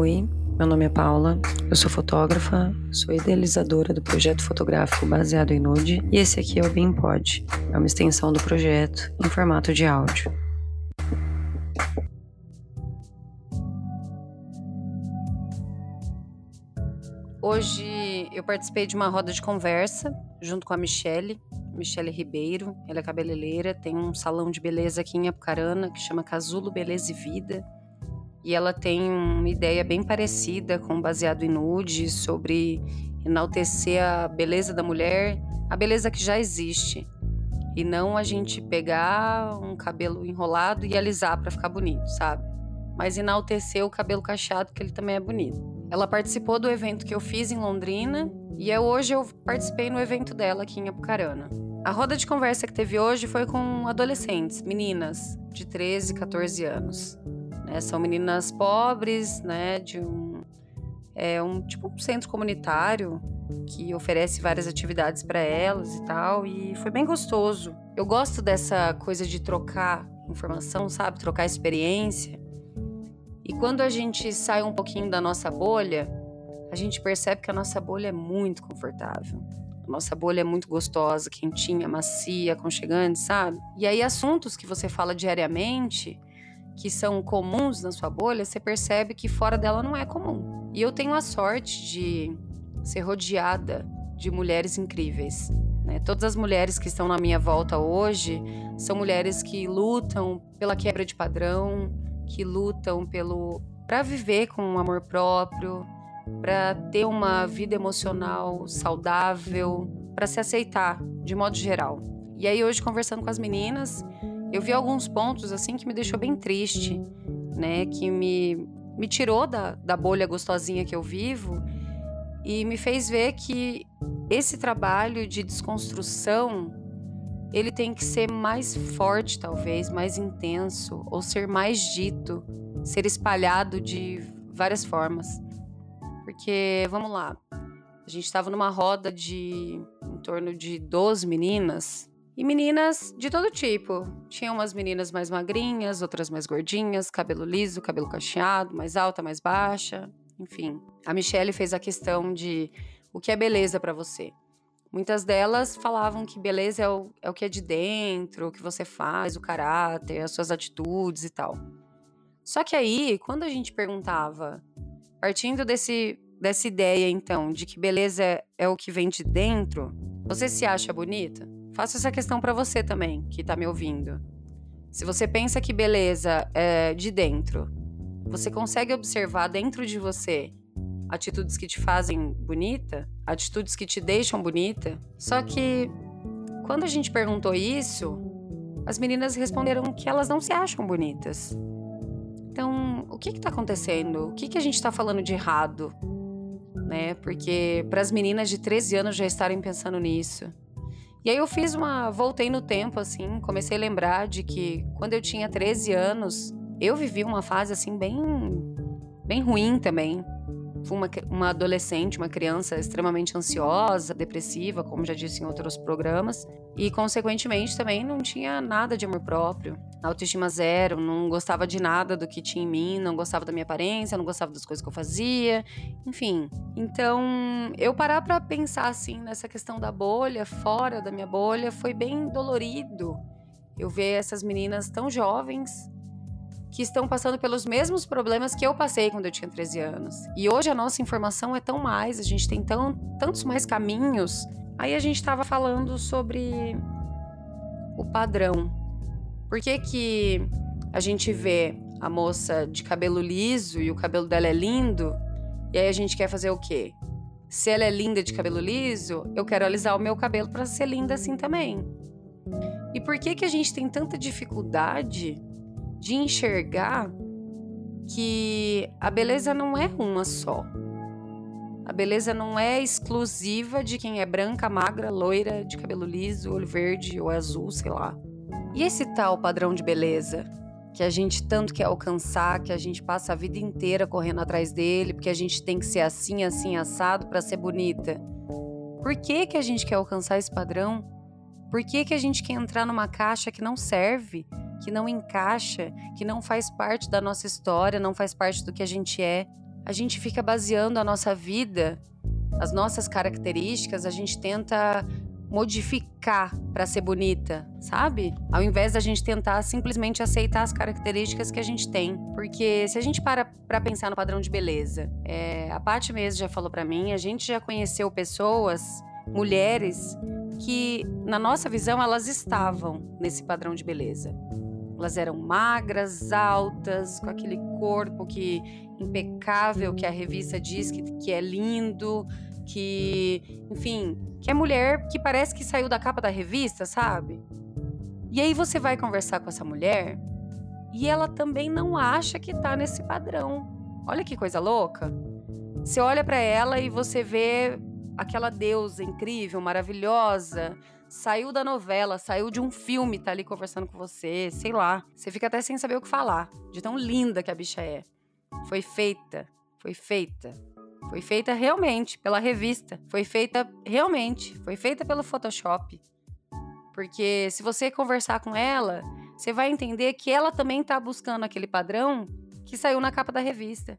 Oi, meu nome é Paula, eu sou fotógrafa, sou idealizadora do projeto fotográfico baseado em nude e esse aqui é o BeamPod, é uma extensão do projeto em formato de áudio. Hoje eu participei de uma roda de conversa junto com a Michelle, Michelle Ribeiro. Ela é cabeleireira, tem um salão de beleza aqui em Apucarana que chama Casulo Beleza e Vida. E ela tem uma ideia bem parecida com Baseado em Nude sobre enaltecer a beleza da mulher, a beleza que já existe. E não a gente pegar um cabelo enrolado e alisar para ficar bonito, sabe? Mas enaltecer o cabelo cacheado, que ele também é bonito. Ela participou do evento que eu fiz em Londrina e é hoje eu participei no evento dela aqui em Apucarana. A roda de conversa que teve hoje foi com adolescentes, meninas de 13, 14 anos. Né? São meninas pobres, né, de um é um tipo um centro comunitário que oferece várias atividades para elas e tal, e foi bem gostoso. Eu gosto dessa coisa de trocar informação, sabe? Trocar experiência. E quando a gente sai um pouquinho da nossa bolha, a gente percebe que a nossa bolha é muito confortável. A nossa bolha é muito gostosa, quentinha, macia, aconchegante, sabe? E aí, assuntos que você fala diariamente, que são comuns na sua bolha, você percebe que fora dela não é comum. E eu tenho a sorte de ser rodeada de mulheres incríveis. Né? Todas as mulheres que estão na minha volta hoje são mulheres que lutam pela quebra de padrão, que lutam pelo para viver com um amor próprio, para ter uma vida emocional saudável, para se aceitar de modo geral. E aí hoje conversando com as meninas, eu vi alguns pontos assim que me deixou bem triste, né, que me me tirou da, da bolha gostosinha que eu vivo e me fez ver que esse trabalho de desconstrução ele tem que ser mais forte, talvez, mais intenso, ou ser mais dito, ser espalhado de várias formas. Porque, vamos lá, a gente estava numa roda de em torno de 12 meninas, e meninas de todo tipo. Tinha umas meninas mais magrinhas, outras mais gordinhas, cabelo liso, cabelo cacheado, mais alta, mais baixa, enfim. A Michelle fez a questão de o que é beleza para você. Muitas delas falavam que beleza é o, é o que é de dentro, o que você faz, o caráter, as suas atitudes e tal. Só que aí, quando a gente perguntava, partindo desse, dessa ideia então, de que beleza é, é o que vem de dentro, você se acha bonita? Faço essa questão para você também, que tá me ouvindo. Se você pensa que beleza é de dentro, você consegue observar dentro de você atitudes que te fazem bonita, atitudes que te deixam bonita. Só que quando a gente perguntou isso, as meninas responderam que elas não se acham bonitas. Então, o que está acontecendo? O que, que a gente está falando de errado? Né? Porque para as meninas de 13 anos já estarem pensando nisso. E aí eu fiz uma. Voltei no tempo, assim, comecei a lembrar de que quando eu tinha 13 anos, eu vivi uma fase assim bem. bem ruim também. Fui uma, uma adolescente, uma criança extremamente ansiosa, depressiva, como já disse em outros programas, e consequentemente também não tinha nada de amor próprio, autoestima zero, não gostava de nada do que tinha em mim, não gostava da minha aparência, não gostava das coisas que eu fazia, enfim. Então, eu parar para pensar assim nessa questão da bolha, fora da minha bolha, foi bem dolorido. Eu ver essas meninas tão jovens que estão passando pelos mesmos problemas que eu passei quando eu tinha 13 anos. E hoje a nossa informação é tão mais, a gente tem tão, tantos mais caminhos. Aí a gente estava falando sobre o padrão. Por que, que a gente vê a moça de cabelo liso e o cabelo dela é lindo? E aí a gente quer fazer o quê? Se ela é linda de cabelo liso, eu quero alisar o meu cabelo para ser linda assim também. E por que que a gente tem tanta dificuldade de enxergar que a beleza não é uma só. A beleza não é exclusiva de quem é branca, magra, loira, de cabelo liso, olho verde ou azul, sei lá. E esse tal padrão de beleza que a gente tanto quer alcançar, que a gente passa a vida inteira correndo atrás dele, porque a gente tem que ser assim, assim, assado para ser bonita. Por que que a gente quer alcançar esse padrão? Por que que a gente quer entrar numa caixa que não serve? Que não encaixa, que não faz parte da nossa história, não faz parte do que a gente é. a gente fica baseando a nossa vida, as nossas características, a gente tenta modificar para ser bonita, sabe? Ao invés da gente tentar simplesmente aceitar as características que a gente tem. Porque se a gente para para pensar no padrão de beleza, é, a Paty mesmo já falou para mim, a gente já conheceu pessoas, mulheres, que na nossa visão elas estavam nesse padrão de beleza. Elas eram magras, altas, com aquele corpo que impecável que a revista diz que, que é lindo, que, enfim, que é mulher que parece que saiu da capa da revista, sabe? E aí você vai conversar com essa mulher e ela também não acha que tá nesse padrão. Olha que coisa louca. Você olha para ela e você vê aquela deusa incrível, maravilhosa, saiu da novela, saiu de um filme, tá ali conversando com você, sei lá. Você fica até sem saber o que falar, de tão linda que a bicha é. Foi feita, foi feita. Foi feita realmente pela revista. Foi feita realmente. Foi feita pelo Photoshop. Porque se você conversar com ela, você vai entender que ela também tá buscando aquele padrão que saiu na capa da revista.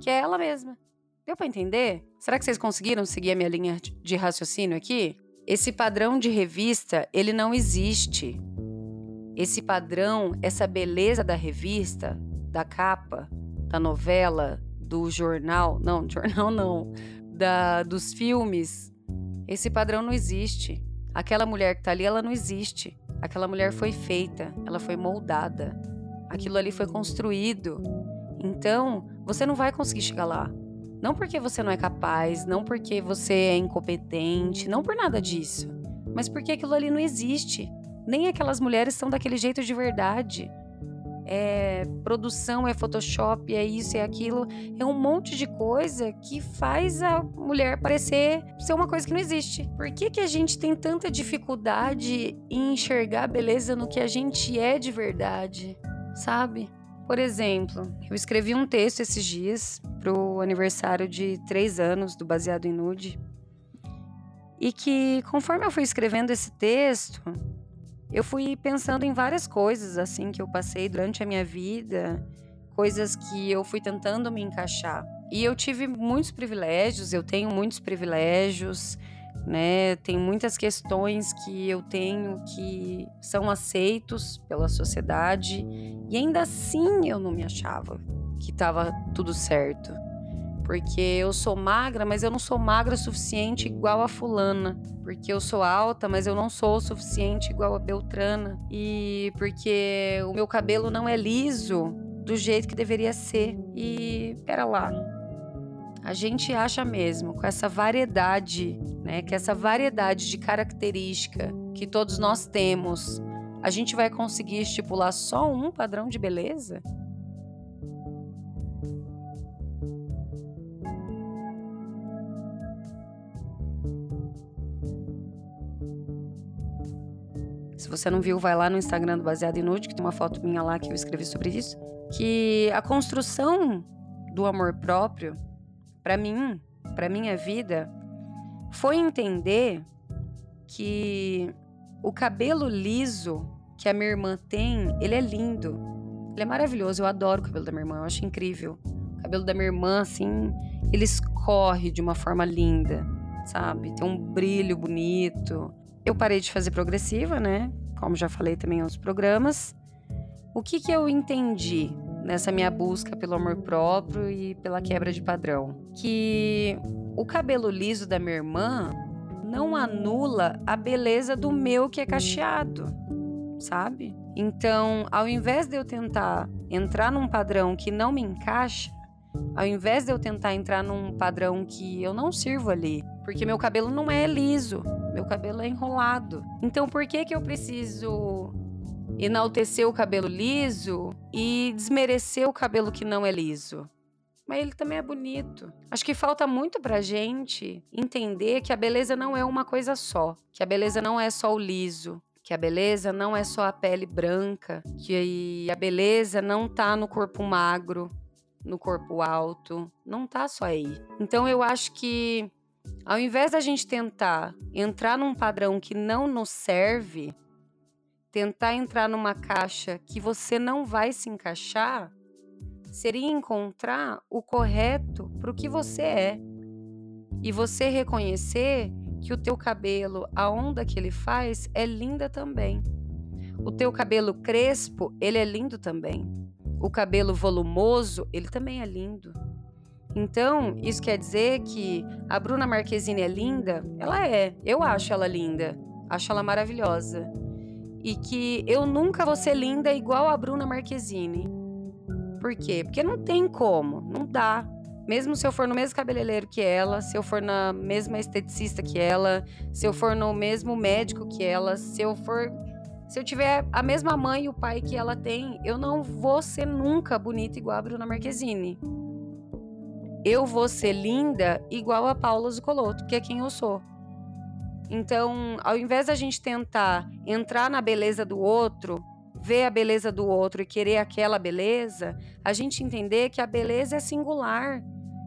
Que é ela mesma. Deu para entender? Será que vocês conseguiram seguir a minha linha de raciocínio aqui? Esse padrão de revista, ele não existe. Esse padrão, essa beleza da revista, da capa, da novela, do jornal, não, jornal não, da, dos filmes, esse padrão não existe. Aquela mulher que tá ali, ela não existe. Aquela mulher foi feita, ela foi moldada. Aquilo ali foi construído. Então, você não vai conseguir chegar lá. Não porque você não é capaz, não porque você é incompetente, não por nada disso, mas porque aquilo ali não existe. Nem aquelas mulheres são daquele jeito de verdade. É produção, é Photoshop, é isso, é aquilo. É um monte de coisa que faz a mulher parecer ser uma coisa que não existe. Por que, que a gente tem tanta dificuldade em enxergar beleza no que a gente é de verdade? Sabe? Por exemplo, eu escrevi um texto esses dias pro aniversário de três anos do Baseado em Nude. E que, conforme eu fui escrevendo esse texto, eu fui pensando em várias coisas assim que eu passei durante a minha vida, coisas que eu fui tentando me encaixar. E eu tive muitos privilégios, eu tenho muitos privilégios, né? Tem muitas questões que eu tenho que são aceitos pela sociedade e ainda assim eu não me achava que estava tudo certo. Porque eu sou magra, mas eu não sou magra o suficiente igual a fulana. Porque eu sou alta, mas eu não sou o suficiente igual a Beltrana. E porque o meu cabelo não é liso do jeito que deveria ser. E pera lá, a gente acha mesmo com essa variedade, né, que essa variedade de característica que todos nós temos, a gente vai conseguir estipular só um padrão de beleza? Se você não viu, vai lá no Instagram do Baseado em Nude, que tem uma foto minha lá que eu escrevi sobre isso. Que a construção do amor próprio para mim, para minha vida, foi entender que o cabelo liso que a minha irmã tem, ele é lindo. Ele é maravilhoso, eu adoro o cabelo da minha irmã, eu acho incrível. O cabelo da minha irmã, assim, ele escorre de uma forma linda, sabe? Tem um brilho bonito. Eu parei de fazer progressiva, né? Como já falei também em outros programas. O que que eu entendi nessa minha busca pelo amor próprio e pela quebra de padrão. Que o cabelo liso da minha irmã não anula a beleza do meu que é cacheado, sabe? Então, ao invés de eu tentar entrar num padrão que não me encaixa, ao invés de eu tentar entrar num padrão que eu não sirvo ali, porque meu cabelo não é liso, meu cabelo é enrolado. Então, por que que eu preciso enaltecer o cabelo liso e desmerecer o cabelo que não é liso. Mas ele também é bonito. Acho que falta muito pra gente entender que a beleza não é uma coisa só. Que a beleza não é só o liso. Que a beleza não é só a pele branca. Que a beleza não tá no corpo magro, no corpo alto. Não tá só aí. Então eu acho que ao invés da gente tentar entrar num padrão que não nos serve, tentar entrar numa caixa que você não vai se encaixar, seria encontrar o correto para o que você é. E você reconhecer que o teu cabelo, a onda que ele faz é linda também. O teu cabelo crespo, ele é lindo também. O cabelo volumoso, ele também é lindo. Então, isso quer dizer que a Bruna Marquezine é linda? Ela é. Eu acho ela linda. Acho ela maravilhosa. E que eu nunca vou ser linda igual a Bruna Marquezine. Por quê? Porque não tem como, não dá. Mesmo se eu for no mesmo cabeleireiro que ela, se eu for na mesma esteticista que ela, se eu for no mesmo médico que ela, se eu for. Se eu tiver a mesma mãe e o pai que ela tem, eu não vou ser nunca bonita igual a Bruna Marquezine. Eu vou ser linda igual a Paula Zucoloto, que é quem eu sou. Então, ao invés da gente tentar entrar na beleza do outro, ver a beleza do outro e querer aquela beleza, a gente entender que a beleza é singular,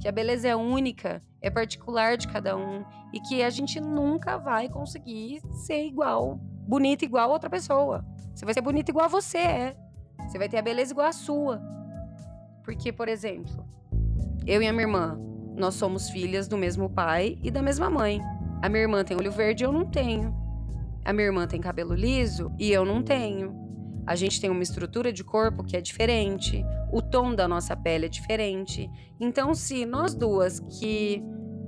que a beleza é única, é particular de cada um e que a gente nunca vai conseguir ser igual, bonita igual a outra pessoa. Você vai ser bonita igual a você é. Você vai ter a beleza igual a sua. Porque, por exemplo, eu e a minha irmã, nós somos filhas do mesmo pai e da mesma mãe. A minha irmã tem olho verde e eu não tenho. A minha irmã tem cabelo liso e eu não tenho. A gente tem uma estrutura de corpo que é diferente, o tom da nossa pele é diferente. Então, se nós duas que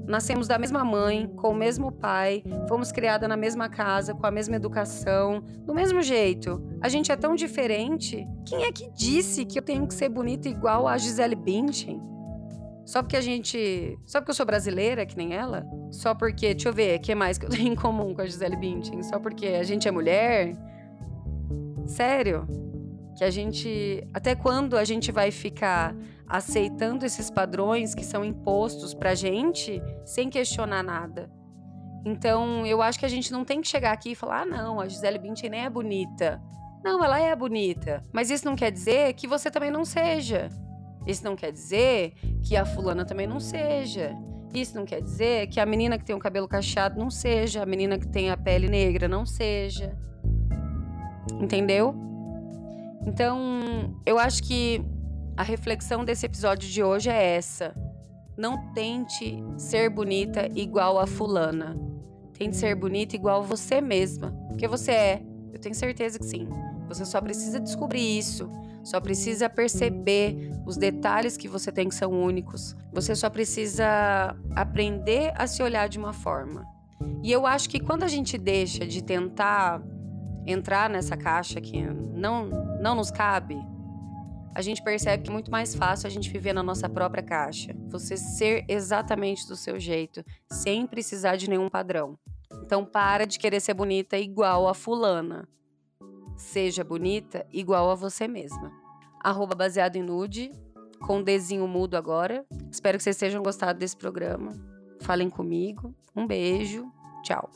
nascemos da mesma mãe, com o mesmo pai, fomos criadas na mesma casa, com a mesma educação, do mesmo jeito, a gente é tão diferente, quem é que disse que eu tenho que ser bonita igual a Gisele Bündchen? Só porque a gente. Só porque eu sou brasileira, que nem ela? Só porque. Deixa eu ver, o que mais que eu tenho em comum com a Gisele Bündchen? Só porque a gente é mulher? Sério? Que a gente. Até quando a gente vai ficar aceitando esses padrões que são impostos pra gente sem questionar nada? Então, eu acho que a gente não tem que chegar aqui e falar: ah, não, a Gisele Bündchen nem é bonita. Não, ela é bonita. Mas isso não quer dizer que você também não seja. Isso não quer dizer que a fulana também não seja. Isso não quer dizer que a menina que tem o cabelo cacheado não seja, a menina que tem a pele negra não seja. Entendeu? Então, eu acho que a reflexão desse episódio de hoje é essa. Não tente ser bonita igual a fulana. Tente ser bonita igual você mesma. Porque você é. Eu tenho certeza que sim. Você só precisa descobrir isso. Só precisa perceber os detalhes que você tem que são únicos. Você só precisa aprender a se olhar de uma forma. E eu acho que quando a gente deixa de tentar entrar nessa caixa que não, não nos cabe, a gente percebe que é muito mais fácil a gente viver na nossa própria caixa. Você ser exatamente do seu jeito, sem precisar de nenhum padrão. Então para de querer ser bonita igual a fulana. Seja bonita igual a você mesma. Arroba baseado em nude, com desenho mudo agora. Espero que vocês tenham gostado desse programa. Falem comigo. Um beijo. Tchau.